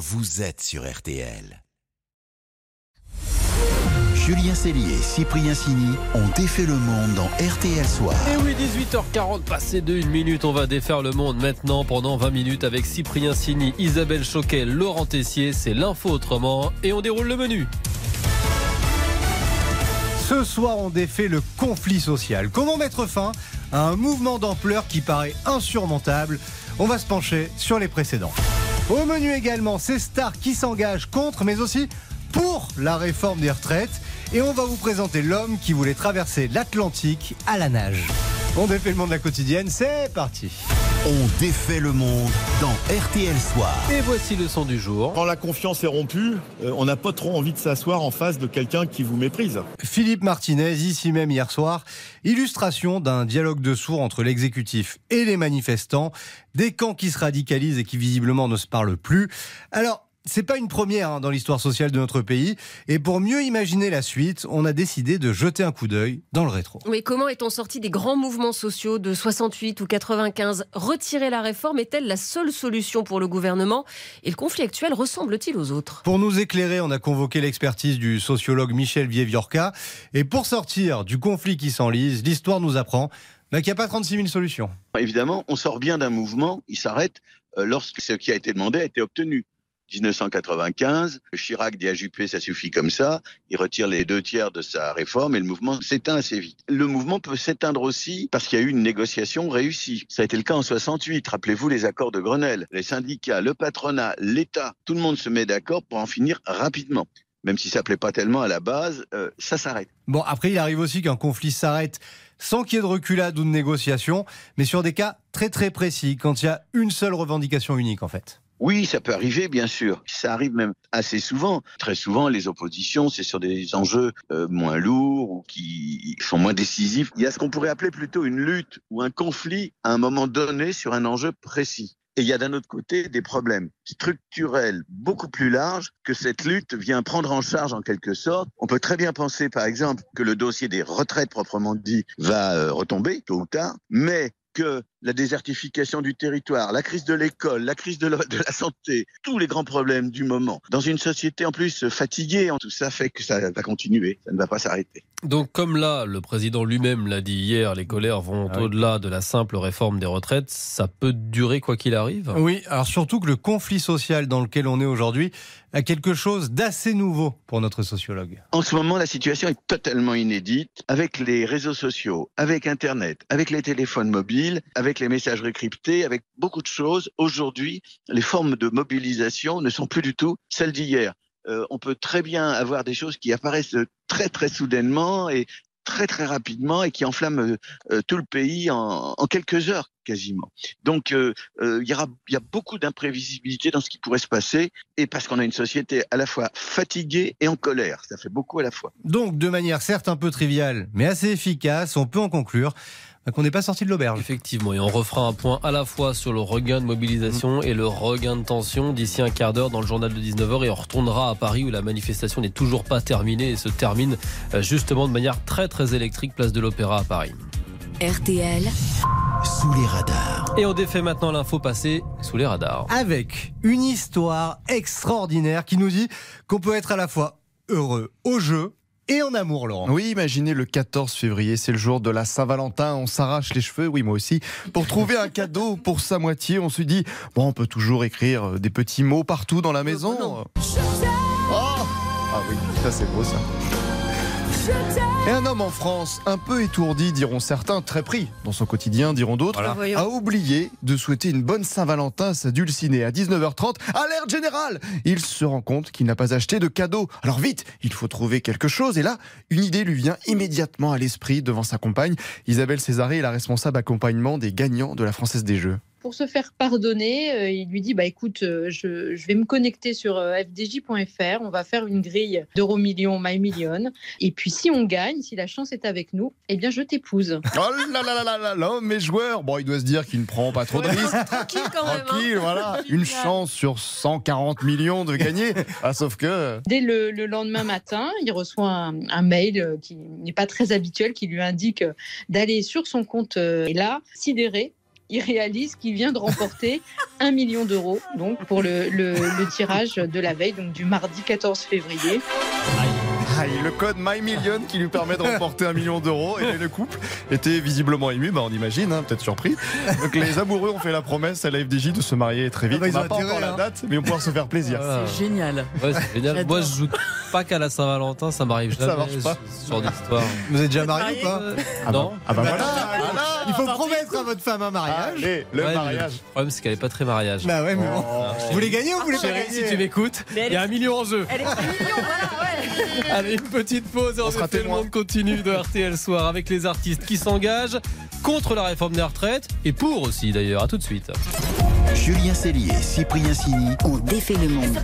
vous êtes sur RTL. Julien Cellier et Cyprien Sini ont défait le monde dans RTL Soir. Et oui, 18h40, passé de 1 minute, on va défaire le monde maintenant pendant 20 minutes avec Cyprien Sini, Isabelle Choquet, Laurent Tessier, c'est l'info autrement et on déroule le menu. Ce soir, on défait le conflit social. Comment mettre fin à un mouvement d'ampleur qui paraît insurmontable? On va se pencher sur les précédents. Au menu également, ces stars qui s'engagent contre, mais aussi pour la réforme des retraites. Et on va vous présenter l'homme qui voulait traverser l'Atlantique à la nage. On défait le monde de la quotidienne, c'est parti. On défait le monde dans RTL Soir. Et voici le son du jour. Quand la confiance est rompue, euh, on n'a pas trop envie de s'asseoir en face de quelqu'un qui vous méprise. Philippe Martinez, ici même hier soir, illustration d'un dialogue de sourds entre l'exécutif et les manifestants, des camps qui se radicalisent et qui visiblement ne se parlent plus. Alors, c'est pas une première hein, dans l'histoire sociale de notre pays. Et pour mieux imaginer la suite, on a décidé de jeter un coup d'œil dans le rétro. Oui, comment est-on sorti des grands mouvements sociaux de 68 ou 95 Retirer la réforme est-elle la seule solution pour le gouvernement? Et le conflit actuel ressemble-t-il aux autres? Pour nous éclairer, on a convoqué l'expertise du sociologue Michel Vieviorca. Et pour sortir du conflit qui s'enlise, l'histoire nous apprend bah, qu'il n'y a pas 36 000 solutions. Évidemment, on sort bien d'un mouvement, il s'arrête euh, lorsque ce qui a été demandé a été obtenu. 1995, Chirac dit à Juppé, ça suffit comme ça, il retire les deux tiers de sa réforme et le mouvement s'éteint assez vite. Le mouvement peut s'éteindre aussi parce qu'il y a eu une négociation réussie. Ça a été le cas en 68, rappelez-vous les accords de Grenelle. Les syndicats, le patronat, l'État, tout le monde se met d'accord pour en finir rapidement. Même si ça plaît pas tellement à la base, euh, ça s'arrête. Bon, après, il arrive aussi qu'un conflit s'arrête sans qu'il y ait de reculade ou de négociation, mais sur des cas très très précis, quand il y a une seule revendication unique en fait. Oui, ça peut arriver, bien sûr. Ça arrive même assez souvent. Très souvent, les oppositions, c'est sur des enjeux euh, moins lourds ou qui sont moins décisifs. Il y a ce qu'on pourrait appeler plutôt une lutte ou un conflit à un moment donné sur un enjeu précis. Et il y a d'un autre côté des problèmes structurels beaucoup plus larges que cette lutte vient prendre en charge en quelque sorte. On peut très bien penser, par exemple, que le dossier des retraites proprement dit va euh, retomber tôt ou tard, mais que la désertification du territoire, la crise de l'école, la crise de la, de la, santé, tous les grands problèmes du moment, dans une société en plus fatiguée, tout ça fait que ça va continuer, ça ne va pas s'arrêter. Donc comme là, le président lui-même l'a dit hier, les colères vont ah oui. au-delà de la simple réforme des retraites, ça peut durer quoi qu'il arrive? Oui, alors surtout que le conflit social dans lequel on est aujourd'hui a quelque chose d'assez nouveau pour notre sociologue. En ce moment, la situation est totalement inédite, avec les réseaux sociaux, avec Internet, avec les téléphones mobiles, avec les messageries cryptées, avec beaucoup de choses. Aujourd'hui, les formes de mobilisation ne sont plus du tout celles d'hier. Euh, on peut très bien avoir des choses qui apparaissent très très soudainement et très très rapidement et qui enflamment euh, tout le pays en, quelques heures quasiment. Donc euh, il y, aura, y a beaucoup d'imprévisibilité dans ce qui pourrait se passer et parce qu'on a une société à la fois fatiguée et en colère. Ça fait beaucoup à la fois. Donc de manière certes un peu triviale mais assez efficace, on peut en conclure qu'on n'est pas sorti de l'auberge. Effectivement, et on refera un point à la fois sur le regain de mobilisation mmh. et le regain de tension d'ici un quart d'heure dans le journal de 19h et on retournera à Paris où la manifestation n'est toujours pas terminée et se termine euh, justement de manière très très électrique place de l'Opéra à Paris. RTL sous les radars. Et on défait maintenant l'info passée sous les radars. Avec une histoire extraordinaire qui nous dit qu'on peut être à la fois heureux au jeu et en amour, Laurent. Oui, imaginez le 14 février, c'est le jour de la Saint-Valentin, on s'arrache les cheveux, oui moi aussi, pour trouver un cadeau pour sa moitié. On se dit, bon, on peut toujours écrire des petits mots partout dans la maison. Oh, ah oui, ça c'est beau ça. Et un homme en France, un peu étourdi, diront certains, très pris dans son quotidien, diront d'autres, voilà. a oublié de souhaiter une bonne Saint-Valentin à sa dulcinée. À 19h30, alerte générale Il se rend compte qu'il n'a pas acheté de cadeau. Alors vite, il faut trouver quelque chose. Et là, une idée lui vient immédiatement à l'esprit devant sa compagne. Isabelle Césaré est la responsable accompagnement des gagnants de la Française des Jeux pour se faire pardonner, euh, il lui dit bah écoute, euh, je, je, vais me connecter sur euh, fdj.fr, on va faire une grille d'euros millions, my million, et puis si on gagne, si la chance est avec nous, eh bien je t'épouse. Oh là là là là là là, mes joueurs, bon il doit se dire qu'il ne prend pas trop de risques. Tranquille quand même. Tranquille, voilà, une chance sur 140 millions de gagner. ah, sauf que dès le, le, lendemain matin, il reçoit un, un mail qui n'est pas très habituel, qui lui indique d'aller sur son compte et là, sidéré, il réalise qu'il vient de remporter un million d'euros donc pour le, le- le tirage de la veille, donc du mardi 14 février. Aïe, le code My Million qui lui permet de remporter un million d'euros. Et le couple était visiblement ému, bah on imagine, hein, peut-être surpris. Donc les amoureux ont fait la promesse à la FDJ de se marier très vite. Ah bah, ils on n'a pas encore la hein. date, mais on pourra se faire plaisir. Voilà. C'est génial. Ouais, c'est génial. Moi, je joue pas qu'à la Saint-Valentin, ça m'arrive Ça jamais. marche pas. Ce genre d'histoire. Vous êtes déjà marié ou pas Euh, Ah bah- non. Ah bah Bah, voilà, voilà. Il faut promettre à votre femme un mariage. Allez, le Ouais, mariage. Le problème, c'est qu'elle est pas très mariage. Bah ouais, mais bon. Oh. Vous voulez gagner ou vous voulez pas gagner si tu m'écoutes, il y a un million en jeu. Elle est très mignon, voilà, ouais. Allez, une petite pause et on, On sera fait le monde continue de RTL Soir avec les artistes qui s'engagent contre la réforme des retraites et pour aussi d'ailleurs. À tout de suite. Julien Cellier, Cyprien Sini. On défait le monde.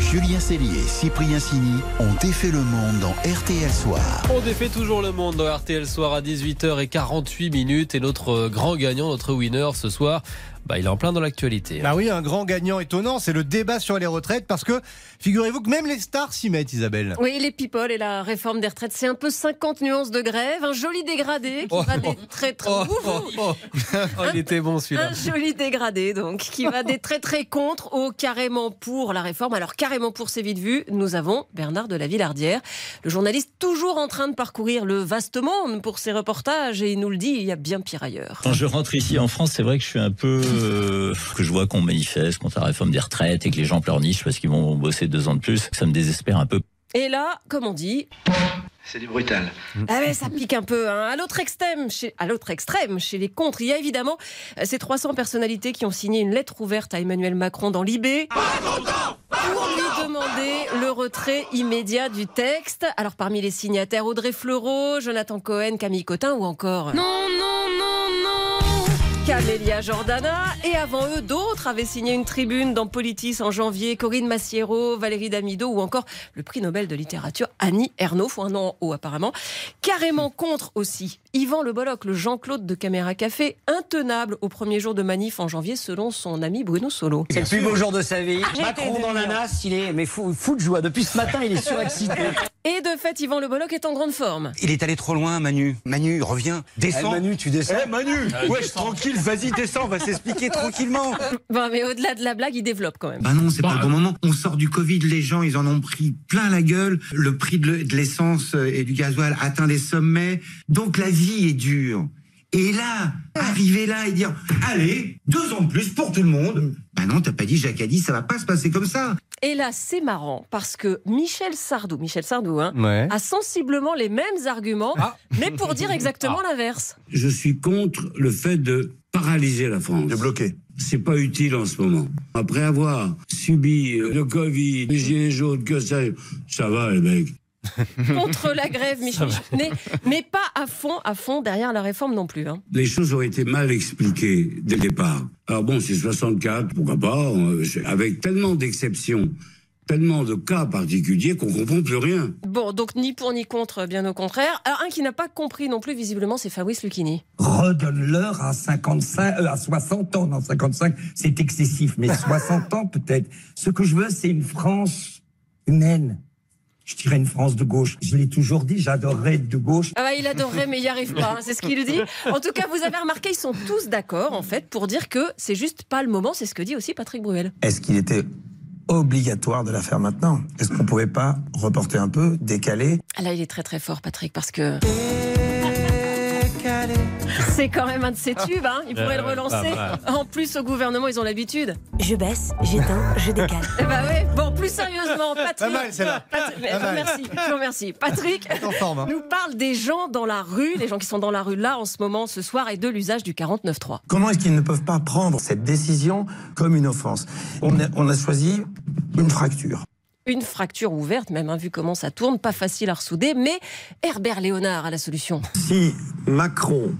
Julien Cellier, Cyprien Sini ont défait le monde dans RTL Soir. On défait toujours le monde dans RTL Soir à 18h48 minutes et notre grand gagnant, notre winner ce soir, bah, il est en plein dans l'actualité. Bah oui, un grand gagnant étonnant, c'est le débat sur les retraites parce que figurez-vous que même les stars s'y mettent, Isabelle. Oui, les people et la réforme des retraites, c'est un peu 50 nuances de grève, un joli dégradé qui Oh. va des très très Oh, oh, oh. Oh, il était bon celui-là. Un joli dégradé, donc, qui va des très très contre au carrément pour la réforme. Alors, carrément pour, c'est vite vu. Nous avons Bernard de la Villardière, le journaliste toujours en train de parcourir le vaste monde pour ses reportages, et il nous le dit, il y a bien pire ailleurs. Quand je rentre ici en France, c'est vrai que je suis un peu euh, que je vois qu'on manifeste contre la réforme des retraites et que les gens pleurnichent parce qu'ils vont bosser deux ans de plus. Ça me désespère un peu. Et là, comme on dit, C'est du brutal. Ah ouais, ça pique un peu. Hein. À l'autre extrême, chez, à l'autre extrême, chez les contres, il y a évidemment euh, ces 300 personnalités qui ont signé une lettre ouverte à Emmanuel Macron dans l'IB pour lui demander le retrait immédiat du texte. Alors parmi les signataires, Audrey Fleurot, Jonathan Cohen, Camille Cotin ou encore non non Camélia Jordana et avant eux d'autres avaient signé une tribune dans Politis en janvier Corinne Massiero, Valérie Damido ou encore le prix Nobel de littérature Annie Ernaux, un nom en haut apparemment. Carrément contre aussi Yvan Le Bolloc, le Jean-Claude de Caméra Café, intenable au premier jour de manif en janvier selon son ami Bruno Solo. C'est le plus beau jour de sa vie. Macron dans la nasse, il est mais fou, fou de joie. Depuis ce matin, il est surexcité. Et de fait, Yvan Le Bolloc est en grande forme. Il est allé trop loin, Manu. Manu, reviens. Descends. Manu, tu descends. Eh Manu, wesh, tranquille, vas-y, descends, on va s'expliquer tranquillement. Bon, mais au-delà de la blague, il développe quand même. Bah non, c'est pas le bon moment. On sort du Covid, les gens, ils en ont pris plein la gueule. Le prix de l'essence euh, et du gasoil atteint des sommets. Donc la vie est dure. Et là, arriver là et dire, allez, deux ans de plus pour tout le monde. Bah non, t'as pas dit, Jacques a dit, ça va pas se passer comme ça. Et là, c'est marrant parce que Michel Sardou, Michel Sardou, hein, Ouais. a sensiblement les mêmes arguments, mais pour dire exactement l'inverse. Je suis contre le fait de paralyser la France. De bloquer. C'est pas utile en ce moment. Après avoir subi le Covid, les gilets jaunes, que ça, ça va les mecs. Contre la grève, Michel. Mais, mais pas à fond, à fond derrière la réforme non plus. hein. Les choses ont été mal expliquées dès le départ. Alors bon, c'est 64, pourquoi pas, avec tellement d'exceptions, tellement de cas particuliers qu'on comprend plus rien. Bon, donc ni pour ni contre, bien au contraire. Alors, un qui n'a pas compris non plus, visiblement, c'est Fabrice Lucchini. Redonne-leur à 55, euh, à 60 ans. Non, 55, c'est excessif, mais 60 ans peut-être. Ce que je veux, c'est une France humaine. Je dirais une France de gauche. Je l'ai toujours dit, j'adorerais être de gauche. Ah bah, il adorerait, mais il n'y arrive pas, hein, c'est ce qu'il dit. En tout cas, vous avez remarqué, ils sont tous d'accord, en fait, pour dire que c'est juste pas le moment, c'est ce que dit aussi Patrick Bruel. Est-ce qu'il était obligatoire de la faire maintenant? Est-ce qu'on pouvait pas reporter un peu, décaler? Ah Là, il est très très fort, Patrick, parce que. C'est quand même un de ses tubes, hein. il pourrait le Ouais, relancer. En plus, au gouvernement, ils ont l'habitude. Je baisse, j'éteins, je décale. Eh bah ouais. Bon, plus sérieusement, Patrick. Pas mal, celle-là. Merci, je vous remercie. Patrick en forme, hein. nous parle des gens dans la rue, les gens qui sont dans la rue là en ce moment, ce soir, et de l'usage du 49.3. Comment est-ce qu'ils ne peuvent pas prendre cette décision comme une offense? On a, on a choisi une fracture. Une fracture ouverte, même, hein, vu comment ça tourne, pas facile à ressouder, mais Herbert Léonard a la solution. Si Macron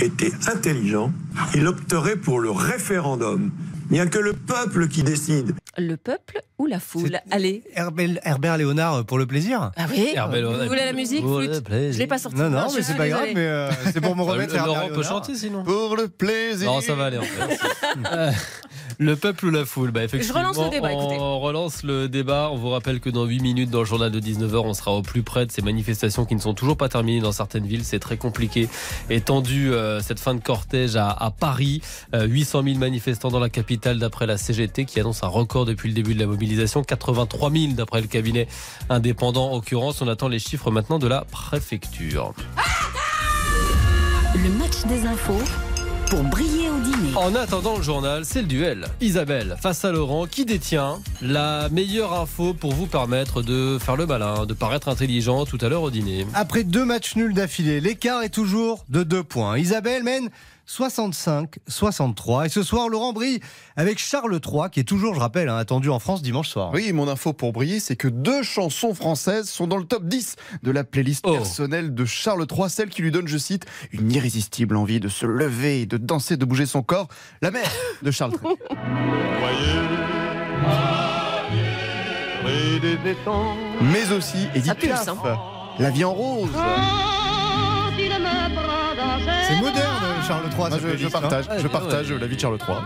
était intelligent, il opterait pour le référendum. Il n'y a que le peuple qui décide. Le peuple ou la foule Allez. Herbert, Herbert Léonard euh, pour le plaisir Ah oui Herbert Léonard. Vous voulez la musique flûte. Je l'ai pas sorti. Non, non, mais c'est pas grave, mais euh, c'est pour me remettre. Euh, Herbert Laurent peut chanter sinon. Pour le plaisir. Non, ça va aller en fait. Euh, Le peuple ou la foule? Bah, effectivement, Je relance le débat, écoutez. On relance le débat. On vous rappelle que dans 8 minutes, dans le journal de 19h, on sera au plus près de ces manifestations qui ne sont toujours pas terminées dans certaines villes. C'est très compliqué et tendu euh, cette fin de cortège à, à Paris. Euh, 800 000 manifestants dans la capitale d'après la CGT qui annonce un record depuis le début de la mobilisation. 83 000 d'après le cabinet indépendant. En l'occurrence, on attend les chiffres maintenant de la préfecture. Le match des infos pour briller au dîner. En attendant le journal, c'est le duel. Isabelle face à Laurent qui détient la meilleure info pour vous permettre de faire le malin, de paraître intelligent tout à l'heure au dîner. Après deux matchs nuls d'affilée, l'écart est toujours de deux points. Isabelle mène 65-63. Et ce soir, Laurent brille avec Charles III, qui est toujours, je rappelle, hein, attendu en France dimanche soir. Oui, mon info pour briller, c'est que deux chansons françaises sont dans le top 10 de la playlist Oh. personnelle de Charles III, celle qui lui donne, je cite, une irrésistible envie de se lever, de danser, de bouger son corps. La mère de Charles III. Mais aussi Edith Piaf. La vie en rose. C'est moderne, Charles III. Je, je hein. partage, je Ouais, partage ouais. la vie de Charles III.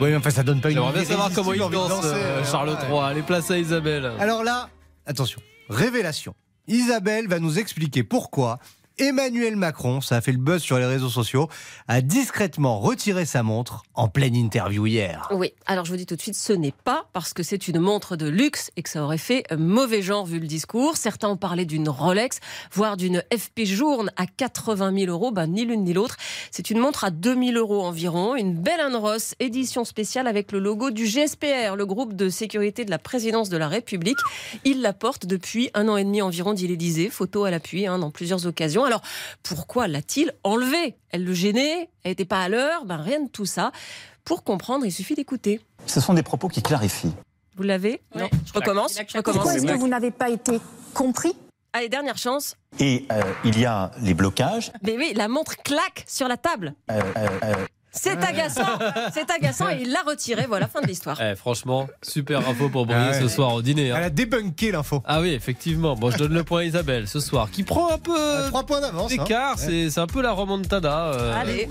Oui, mais enfin, ça donne pas une J'aimerais bien savoir comment il danse, danser, euh, hein. Charles Ouais. III. Allez, place à Isabelle. Alors là, attention, révélation. Isabelle va nous expliquer pourquoi Emmanuel Macron, ça a fait le buzz sur les réseaux sociaux, a discrètement retiré sa montre en pleine interview hier. Oui, alors je vous dis tout de suite, ce n'est pas parce que c'est une montre de luxe et que ça aurait fait mauvais genre vu le discours. Certains ont parlé d'une Rolex, voire d'une FP Journe à 80 000 euros. Ben, ni l'une ni l'autre. C'est une montre à 2 000 euros environ, une belle Ross, édition spéciale avec le logo du GSPR, le groupe de sécurité de la présidence de la République. Il la porte depuis un an et demi environ, dit l'Élysée. Photo à l'appui hein, dans plusieurs occasions. Alors, pourquoi l'a-t-il enlevée Elle le gênait Elle n'était pas à l'heure Ben, rien de tout ça. Pour comprendre, il suffit d'écouter. Ce sont des propos qui clarifient. Vous l'avez? Non. Je recommence. Je recommence. Pourquoi est-ce que vous n'avez pas été compris? Allez, dernière chance. Et euh, il y a les blocages. Mais oui, la montre claque sur la table. euh, euh, euh, C'est agaçant. C'est agaçant et il l'a retiré. Voilà, fin de l'histoire. Eh, franchement, super info pour briller Ah ouais. ce soir au dîner. hein. Elle a débunké l'info. Ah oui, effectivement. Bon, je donne le point à Isabelle ce soir, qui prend un peu Trois points d'avance. hein. d'écart. C'est c'est un peu la remontada. euh, Allez.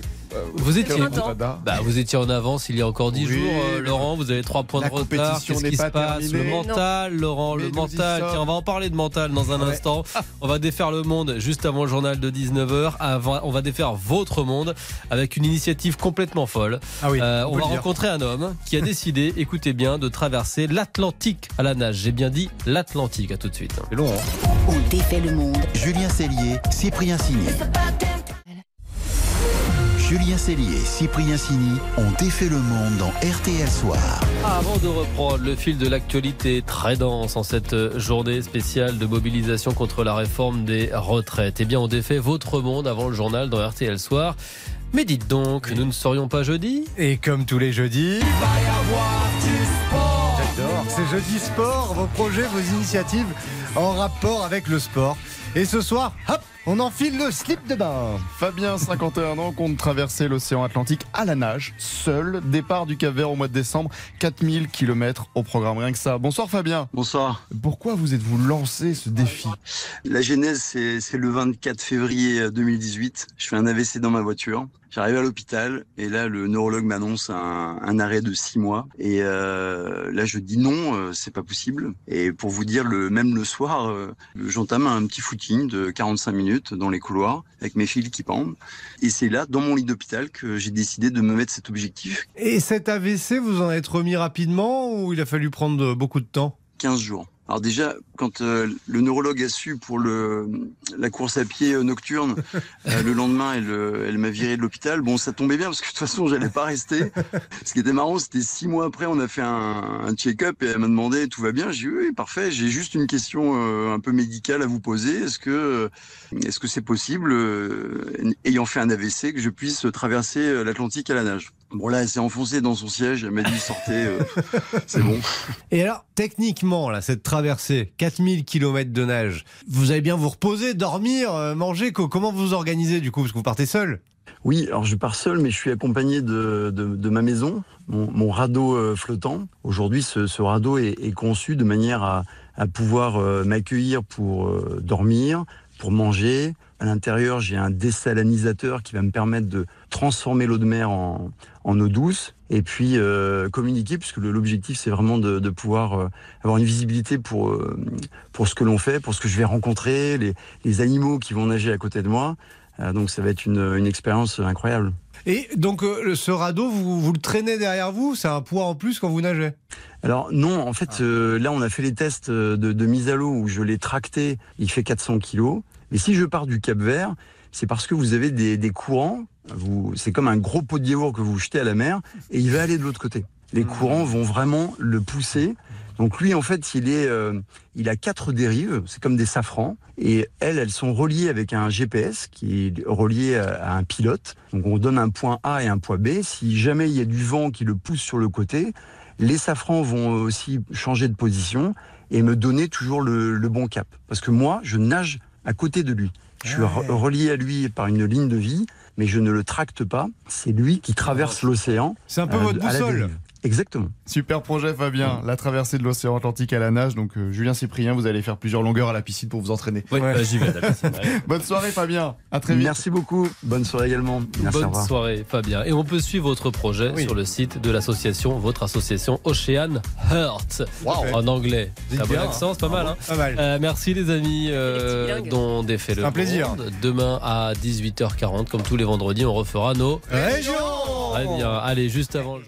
Vous étiez, bah, vous étiez en avance il y a encore 10 Oui, jours, euh, Laurent. Vous avez 3 points la de retard. Qu'est-ce qui se pas passe? Le mental, Laurent, Mais le mental. Tiens, on va en parler de mental dans un Ouais. instant. On va défaire le monde juste avant le journal de 19h. Avant- On va défaire votre monde avec une initiative complètement folle. Ah oui, Euh, on va rencontrer un homme qui a décidé, écoutez bien, de traverser l'Atlantique à la nage. J'ai bien dit l'Atlantique. À tout de suite. C'est long, hein. On défait le monde. Julien Cellier, Cyprien Signé. Julien Cellier et Cyprien Sini ont défait le monde dans RTL Soir. Avant de reprendre le fil de l'actualité très dense en cette journée spéciale de mobilisation contre la réforme des retraites, eh bien on défait votre monde avant le journal dans RTL Soir. Mais dites donc, nous ne serions pas jeudi? Et comme tous les jeudis. J'adore. C'est jeudi sport, vos projets, vos initiatives en rapport avec le sport. Et ce soir, hop, on enfile le slip de bain. Fabien, 51 ans, compte traverser l'océan Atlantique à la nage, seul. Départ du Cap-Vert au mois de décembre, 4000 km au programme, rien que ça. Bonsoir Fabien. Bonsoir. Pourquoi vous êtes-vous lancé ce défi La genèse, c'est c'est le 24 février 2018. Je fais un AVC dans ma voiture. J'arrive à l'hôpital et là, le neurologue m'annonce un, un arrêt de six mois. Et euh, là, je dis non, euh, c'est pas possible. Et pour vous dire, le même le soir, euh, j'entame un petit footing de 45 minutes dans les couloirs avec mes fils qui pendent. Et c'est là, dans mon lit d'hôpital, que j'ai décidé de me mettre cet objectif. Et cet AVC, vous en êtes remis rapidement ou il a fallu prendre beaucoup de temps? 15 jours. Alors déjà, quand euh, le neurologue a su pour le, la course à pied euh, nocturne, euh, le lendemain, elle, euh, elle m'a viré de l'hôpital. Bon, ça tombait bien parce que de toute façon, j'allais pas rester. Ce qui était marrant, c'était six mois après, on a fait un, un check-up et elle m'a demandé tout va bien? J'ai dit oui, parfait. J'ai juste une question euh, un peu médicale à vous poser. Est-ce que euh, est-ce que c'est possible, euh, ayant fait un AVC, que je puisse traverser l'Atlantique à la nage? Bon là, elle s'est enfoncée dans son siège. Elle m'a dit sortez, euh, c'est bon. Et alors, techniquement, cette traversée, 4000 km de nage, vous allez bien vous reposer, dormir, euh, manger co- Comment vous organisez du coup Parce que vous partez seul? Oui, alors je pars seul, mais je suis accompagné de, de, ma maison, mon, radeau euh, flottant. Aujourd'hui, ce, radeau est, est conçu de manière à, à pouvoir euh, m'accueillir pour dormir, pour manger. À l'intérieur, j'ai un désalinisateur qui va me permettre de transformer l'eau de mer en, en eau douce et puis euh, communiquer, puisque l'objectif c'est vraiment de, de pouvoir euh, avoir une visibilité pour, euh, pour ce que l'on fait, pour ce que je vais rencontrer, les, les animaux qui vont nager à côté de moi. Donc ça va être une, une expérience incroyable. Et donc, ce radeau, vous, vous le traînez derrière vous C'est un poids en plus quand vous nagez? Alors non, en fait, euh, là on a fait les tests de, de mise à l'eau où je l'ai tracté, il fait 400 kilos. Et si je pars du Cap Vert, c'est parce que vous avez des, des courants, vous, c'est comme un gros pot de yaourt que vous jetez à la mer et il va aller de l'autre côté. Les courants vont vraiment le pousser. Donc lui, en fait, il est, euh, il a quatre dérives, c'est comme des safrans, et elles, elles sont reliées avec un GPS qui est relié à, à un pilote. Donc on donne un point A et un point B. Si jamais il y a du vent qui le pousse sur le côté, les safrans vont aussi changer de position et me donner toujours le, le bon cap. Parce que moi, je nage à côté de lui. Je suis re- relié à lui par une ligne de vie, mais je ne le tracte pas. C'est lui qui traverse l'océan. C'est un peu euh, votre boussole. Exactement. Super projet Fabien, la traversée de l'océan Atlantique à la nage. Donc euh, Julien Cyprien, vous allez faire plusieurs longueurs à la piscine pour vous entraîner. Oui, bah, j'y vais à la piscine, ouais. Bonne soirée Fabien, à très vite. Merci beaucoup. Bonne soirée également. Merci, Bonne soirée, Fabien. Et on peut suivre votre projet Oui. sur le site de l'association, votre association Ocean Heart. En anglais. Bon accent, c'est pas mal. Hein Pas mal. Euh, merci les amis euh, dont défait le un plaisir. monde. Demain à 18h40, comme tous les vendredis, on refera nos. Région Très bien. Allez, juste avant le